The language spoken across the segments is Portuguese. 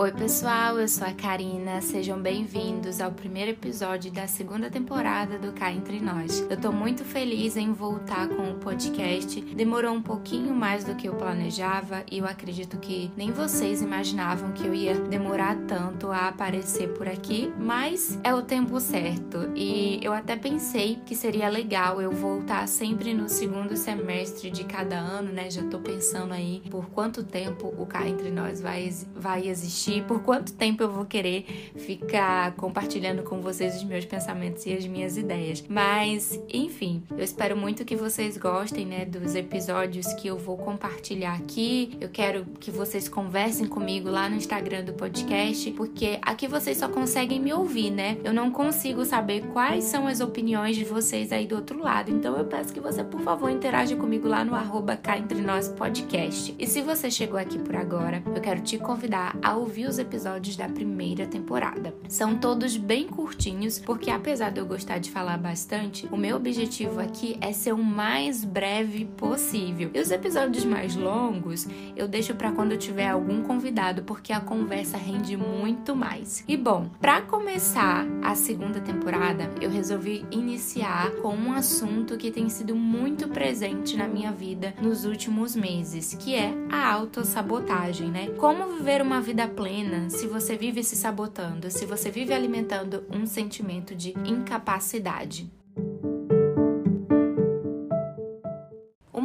Oi, pessoal, eu sou a Karina. Sejam bem-vindos ao primeiro episódio da segunda temporada do Cá Entre Nós. Eu tô muito feliz em voltar com o podcast. Demorou um pouquinho mais do que eu planejava e eu acredito que nem vocês imaginavam que eu ia demorar tanto a aparecer por aqui, mas é o tempo certo. E eu até pensei que seria legal eu voltar sempre no segundo semestre de cada ano, né? Já tô pensando aí por quanto tempo o Cá Entre Nós vai, vai existir por quanto tempo eu vou querer ficar compartilhando com vocês os meus pensamentos e as minhas ideias. Mas, enfim, eu espero muito que vocês gostem, né, dos episódios que eu vou compartilhar aqui. Eu quero que vocês conversem comigo lá no Instagram do podcast, porque aqui vocês só conseguem me ouvir, né? Eu não consigo saber quais são as opiniões de vocês aí do outro lado. Então eu peço que você, por favor, interaja comigo lá no arroba cá entre nós podcast. E se você chegou aqui por agora, eu quero te convidar a ouvir os episódios da primeira temporada. São todos bem curtinhos, porque apesar de eu gostar de falar bastante, o meu objetivo aqui é ser o mais breve possível. E os episódios mais longos eu deixo para quando eu tiver algum convidado, porque a conversa rende muito mais. E bom, para começar a segunda temporada, eu resolvi iniciar com um assunto que tem sido muito presente na minha vida nos últimos meses, que é a autossabotagem, né? Como viver uma vida plena plena se você vive se sabotando, se você vive alimentando um sentimento de incapacidade.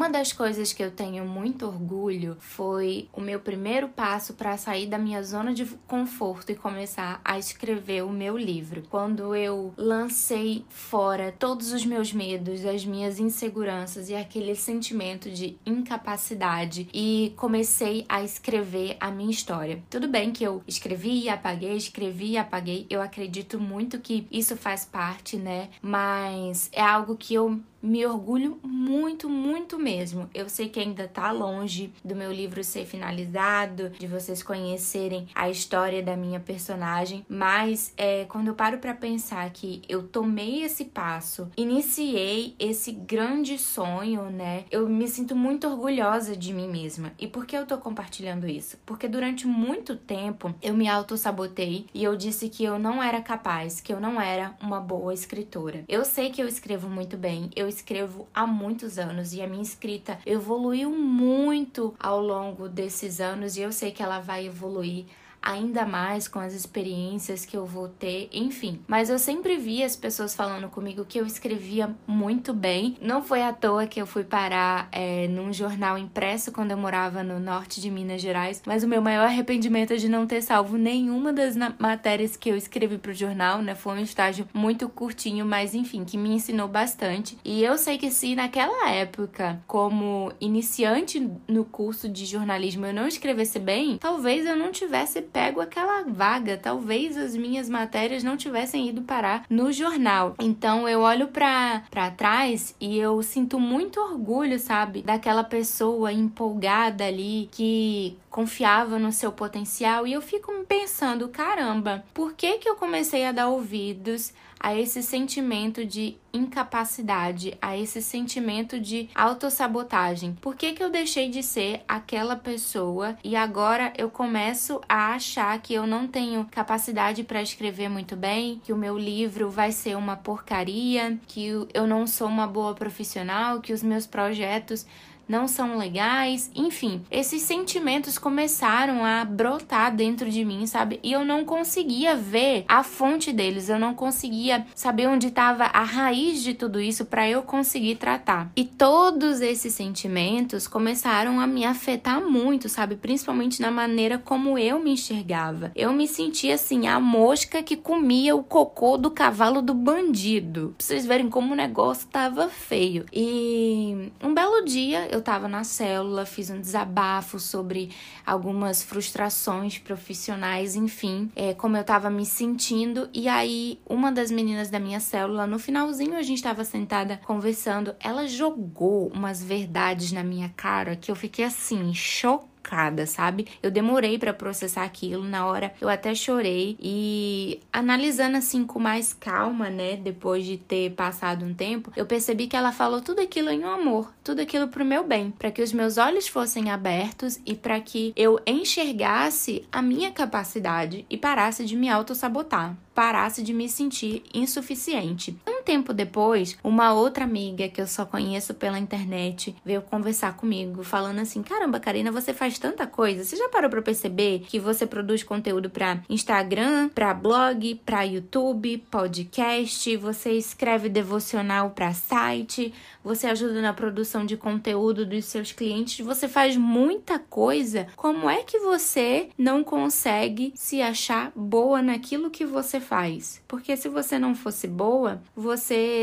Uma das coisas que eu tenho muito orgulho foi o meu primeiro passo para sair da minha zona de conforto e começar a escrever o meu livro. Quando eu lancei fora todos os meus medos, as minhas inseguranças e aquele sentimento de incapacidade e comecei a escrever a minha história. Tudo bem que eu escrevi e apaguei, escrevi e apaguei. Eu acredito muito que isso faz parte, né? Mas é algo que eu me orgulho muito, muito mesmo. Eu sei que ainda tá longe do meu livro ser finalizado, de vocês conhecerem a história da minha personagem, mas é quando eu paro para pensar que eu tomei esse passo, iniciei esse grande sonho, né? Eu me sinto muito orgulhosa de mim mesma. E por que eu tô compartilhando isso? Porque durante muito tempo eu me auto-sabotei e eu disse que eu não era capaz, que eu não era uma boa escritora. Eu sei que eu escrevo muito bem, eu escrevo há muitos anos e a minha escrita evoluiu muito ao longo desses anos e eu sei que ela vai evoluir ainda mais com as experiências que eu vou ter, enfim. Mas eu sempre vi as pessoas falando comigo que eu escrevia muito bem. Não foi à toa que eu fui parar é, num jornal impresso quando eu morava no norte de Minas Gerais, mas o meu maior arrependimento é de não ter salvo nenhuma das matérias que eu escrevi pro jornal, né? Foi um estágio muito curtinho, mas enfim, que me ensinou bastante. E eu sei que se naquela época, como iniciante no curso de jornalismo, eu não escrevesse bem, talvez eu não tivesse pego aquela vaga. Talvez as minhas matérias não tivessem ido parar no jornal. Então eu olho para trás e eu sinto muito orgulho, sabe, daquela pessoa empolgada ali que confiava no seu potencial e eu fico pensando, caramba, por que que eu comecei a dar ouvidos a esse sentimento de incapacidade, a esse sentimento de autossabotagem? Por que, que eu deixei de ser aquela pessoa e agora eu começo a achar que eu não tenho capacidade para escrever muito bem, que o meu livro vai ser uma porcaria, que eu não sou uma boa profissional, que os meus projetos não são legais, enfim, esses sentimentos começaram a brotar dentro de mim, sabe? E eu não conseguia ver a fonte deles, eu não conseguia saber onde estava a raiz de tudo isso para eu conseguir tratar. E todos esses sentimentos começaram a me afetar muito, sabe? Principalmente na maneira como eu me enxergava. Eu me sentia assim, a mosca que comia o cocô do cavalo do bandido. Pra vocês verem como o negócio tava feio. E um belo dia eu estava na célula, fiz um desabafo sobre algumas frustrações profissionais, enfim, é, como eu estava me sentindo. E aí, uma das meninas da minha célula, no finalzinho, a gente estava sentada conversando, ela jogou umas verdades na minha cara que eu fiquei assim, chocada chocada, sabe? Eu demorei para processar aquilo, na hora eu até chorei e analisando assim com mais calma, né, depois de ter passado um tempo, eu percebi que ela falou tudo aquilo em um amor, tudo aquilo pro meu bem, para que os meus olhos fossem abertos e para que eu enxergasse a minha capacidade e parasse de me auto-sabotar parasse de me sentir insuficiente. Tempo depois, uma outra amiga que eu só conheço pela internet veio conversar comigo, falando assim: Caramba, Karina, você faz tanta coisa. Você já parou para perceber que você produz conteúdo para Instagram, para blog, para YouTube, podcast, você escreve devocional para site, você ajuda na produção de conteúdo dos seus clientes, você faz muita coisa. Como é que você não consegue se achar boa naquilo que você faz. Porque se você não fosse boa, você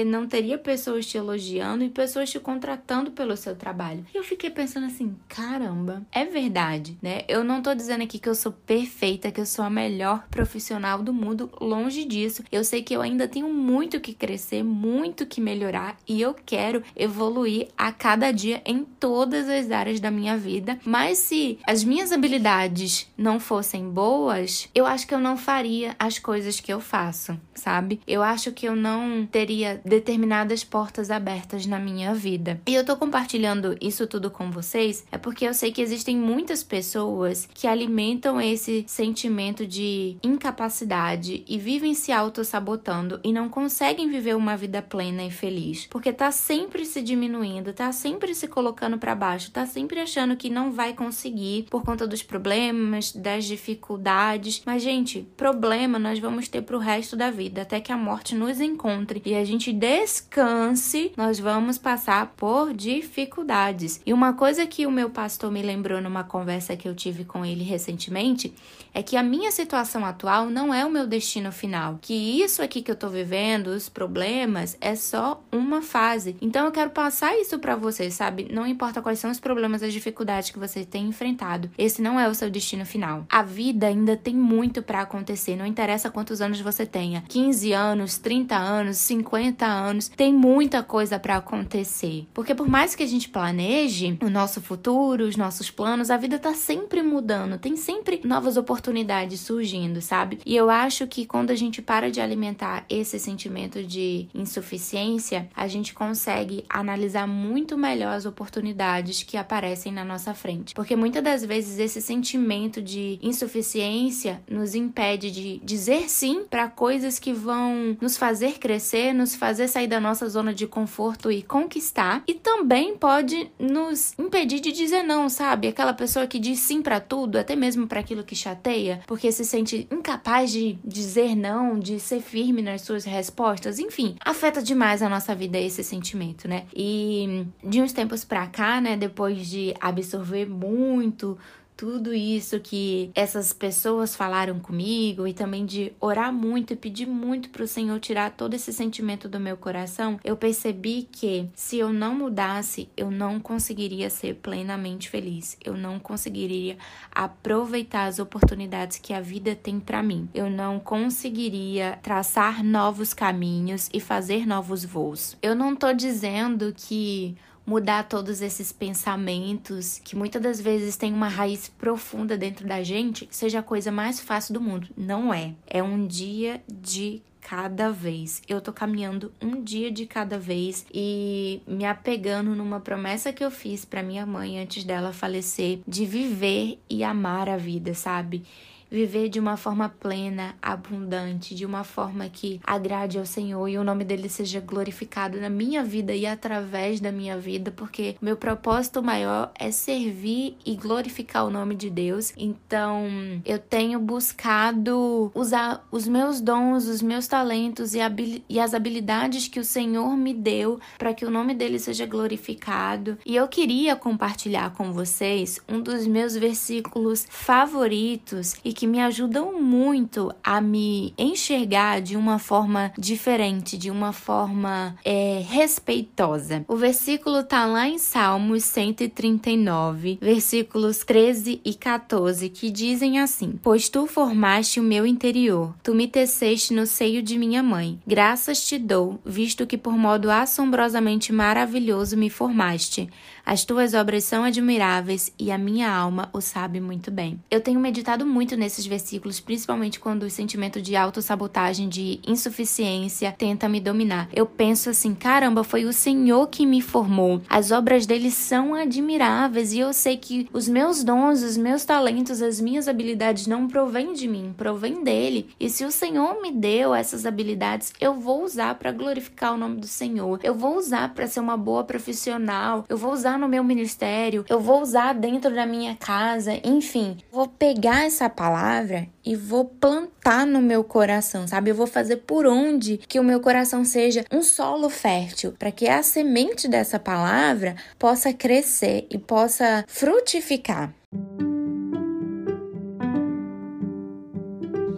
não teria pessoas te elogiando e pessoas te contratando pelo seu trabalho. E eu fiquei pensando assim, caramba, é verdade, né? Eu não tô dizendo aqui que eu sou perfeita, que eu sou a melhor profissional do mundo, longe disso. Eu sei que eu ainda tenho muito que crescer, muito que melhorar e eu quero evoluir a cada dia em todas as áreas da minha vida. Mas se as minhas habilidades não fossem boas, eu acho que eu não faria as coisas que eu faço, sabe? Eu acho que eu não teria determinadas portas abertas na minha vida. E eu tô compartilhando isso tudo com vocês é porque eu sei que existem muitas pessoas que alimentam esse sentimento de incapacidade e vivem se auto-sabotando e não conseguem viver uma vida plena e feliz, porque tá sempre se diminuindo, tá sempre se colocando para baixo, tá sempre achando que não vai conseguir por conta dos problemas, das dificuldades. Mas gente, problema nós vamos ter ter para o resto da vida, até que a morte nos encontre e a gente descanse, nós vamos passar por dificuldades. E uma coisa que o meu pastor me lembrou numa conversa que eu tive com ele recentemente é que a minha situação atual não é o meu destino final, que isso aqui que eu tô vivendo, os problemas, é só uma fase. Então eu quero passar isso para vocês, sabe? Não importa quais são os problemas, as dificuldades que você tem enfrentado, esse não é o seu destino final. A vida ainda tem muito para acontecer, não interessa quantos anos você tenha, 15 anos, 30 anos, 50 anos, tem muita coisa para acontecer. Porque por mais que a gente planeje o nosso futuro, os nossos planos, a vida tá sempre mudando, tem sempre novas oportunidades surgindo, sabe? E eu acho que quando a gente para de alimentar esse sentimento de insuficiência, a gente consegue analisar muito melhor as oportunidades que aparecem na nossa frente. Porque muitas das vezes esse sentimento de insuficiência nos impede de dizer sim para coisas que vão nos fazer crescer, nos fazer sair da nossa zona de conforto e conquistar, e também pode nos impedir de dizer não, sabe? Aquela pessoa que diz sim para tudo, até mesmo para aquilo que chateia, porque se sente incapaz de dizer não, de ser firme nas suas respostas, enfim, afeta demais a nossa vida esse sentimento, né? E de uns tempos para cá, né, depois de absorver muito tudo isso que essas pessoas falaram comigo e também de orar muito e pedir muito para o Senhor tirar todo esse sentimento do meu coração, eu percebi que se eu não mudasse, eu não conseguiria ser plenamente feliz. Eu não conseguiria aproveitar as oportunidades que a vida tem para mim. Eu não conseguiria traçar novos caminhos e fazer novos voos. Eu não tô dizendo que mudar todos esses pensamentos que muitas das vezes têm uma raiz profunda dentro da gente seja a coisa mais fácil do mundo. Não é. É um dia de cada vez. Eu tô caminhando um dia de cada vez e me apegando numa promessa que eu fiz para minha mãe antes dela falecer de viver e amar a vida, sabe? Viver de uma forma plena, abundante, de uma forma que agrade ao Senhor e o nome dele seja glorificado na minha vida e através da minha vida, porque meu propósito maior é servir e glorificar o nome de Deus. Então, eu tenho buscado usar os meus dons, os meus talentos e, e as habilidades que o Senhor me deu para que o nome dele seja glorificado. E eu queria compartilhar com vocês um dos meus versículos favoritos e que me ajudam muito a me enxergar de uma forma diferente, de uma forma é, respeitosa. O versículo tá lá em Salmos 139, versículos 13 e 14, que dizem assim: Pois tu formaste o meu interior, tu me teceste no seio de minha mãe. Graças te dou, visto que por modo assombrosamente maravilhoso me formaste. As tuas obras são admiráveis e a minha alma o sabe muito bem. Eu tenho meditado muito nesses versículos, principalmente quando o sentimento de autossabotagem, de insuficiência tenta me dominar. Eu penso assim: caramba, foi o Senhor que me formou. As obras dele são admiráveis e eu sei que os meus dons, os meus talentos, as minhas habilidades não provêm de mim, provêm dele. E se o Senhor me deu essas habilidades, eu vou usar para glorificar o nome do Senhor. Eu vou usar para ser uma boa profissional. Eu vou usar no meu ministério. Eu vou usar dentro da minha casa. Enfim, vou pegar essa palavra e vou plantar no meu coração, sabe? Eu vou fazer por onde que o meu coração seja um solo fértil, para que a semente dessa palavra possa crescer e possa frutificar.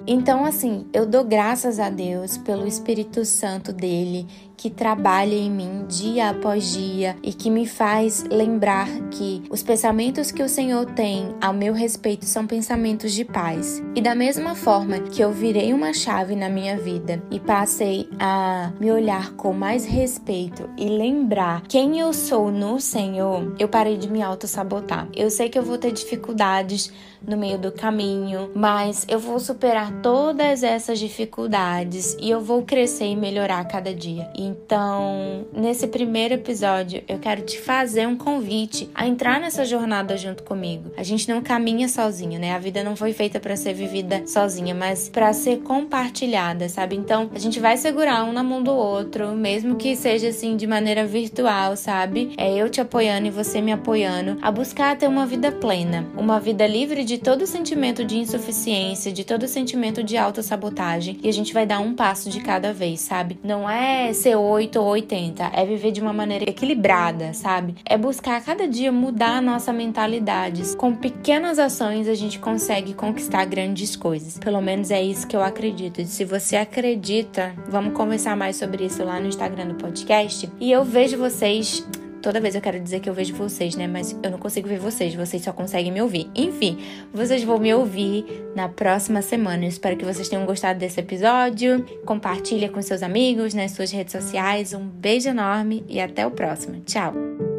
Então, assim, eu dou graças a Deus pelo Espírito Santo dele que trabalha em mim dia após dia e que me faz lembrar que os pensamentos que o Senhor tem ao meu respeito são pensamentos de paz. E da mesma forma que eu virei uma chave na minha vida e passei a me olhar com mais respeito e lembrar quem eu sou no Senhor, eu parei de me auto-sabotar. Eu sei que eu vou ter dificuldades no meio do caminho, mas eu vou superar todas essas dificuldades e eu vou crescer e melhorar cada dia. E então, nesse primeiro episódio, eu quero te fazer um convite a entrar nessa jornada junto comigo. A gente não caminha sozinho, né? A vida não foi feita para ser vivida sozinha, mas para ser compartilhada, sabe? Então, a gente vai segurar um na mão do outro, mesmo que seja assim de maneira virtual, sabe? É eu te apoiando e você me apoiando a buscar ter uma vida plena, uma vida livre de todo sentimento de insuficiência, de todo sentimento de autossabotagem, e a gente vai dar um passo de cada vez, sabe? Não é ser 8 ou 80, é viver de uma maneira equilibrada, sabe? É buscar a cada dia mudar a nossa mentalidade. Com pequenas ações a gente consegue conquistar grandes coisas. Pelo menos é isso que eu acredito. E se você acredita, vamos conversar mais sobre isso lá no Instagram do podcast. E eu vejo vocês Toda vez eu quero dizer que eu vejo vocês, né? Mas eu não consigo ver vocês, vocês só conseguem me ouvir. Enfim, vocês vão me ouvir na próxima semana. Eu espero que vocês tenham gostado desse episódio. Compartilha com seus amigos nas suas redes sociais. Um beijo enorme e até o próximo. Tchau!